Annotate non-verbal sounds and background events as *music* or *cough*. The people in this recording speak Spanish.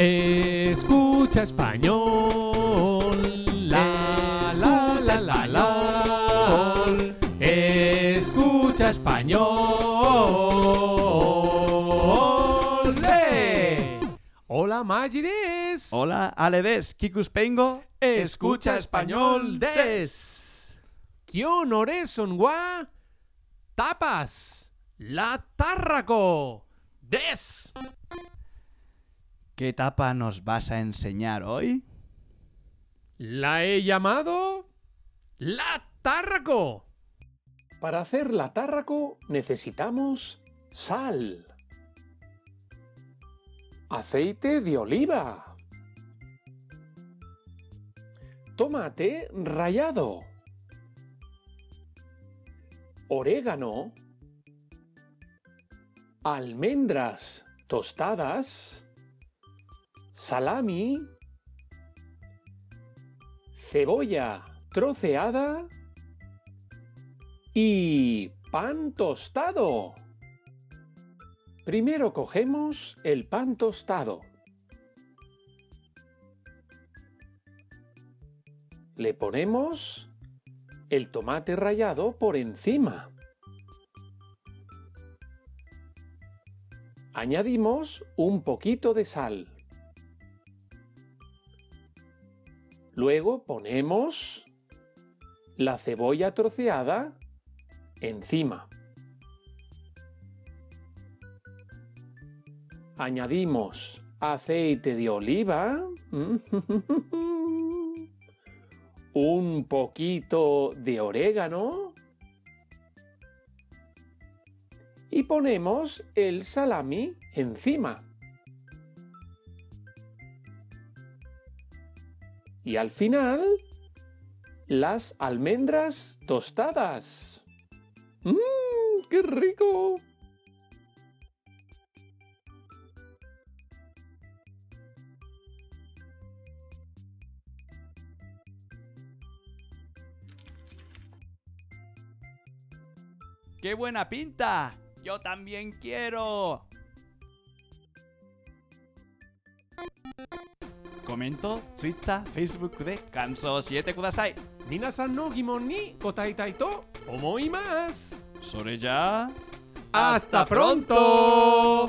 Escucha español. La, la, la, la, la. Escucha español. ¡Eh! Hola, Magides. Hola, Aledes, Kikus Pengo. Escucha español des. ¿Qué honores son gua? Tapas. La tárraco. Des. ¿Qué etapa nos vas a enseñar hoy? La he llamado la tárraco. Para hacer la tárraco necesitamos sal, aceite de oliva, tomate rallado, orégano, almendras tostadas, salami, cebolla troceada y pan tostado. Primero cogemos el pan tostado. Le ponemos el tomate rallado por encima. Añadimos un poquito de sal. Luego ponemos la cebolla troceada encima. Añadimos aceite de oliva, *laughs* un poquito de orégano y ponemos el salami encima. Y al final, las almendras tostadas. ¡Mmm! ¡Qué rico! ¡Qué buena pinta! ¡Yo también quiero! コメント、ツイッター、フェ、イスブックで感想を教えてください。皆さんの疑問に答えたいと思います。それじゃあ、アスタプロント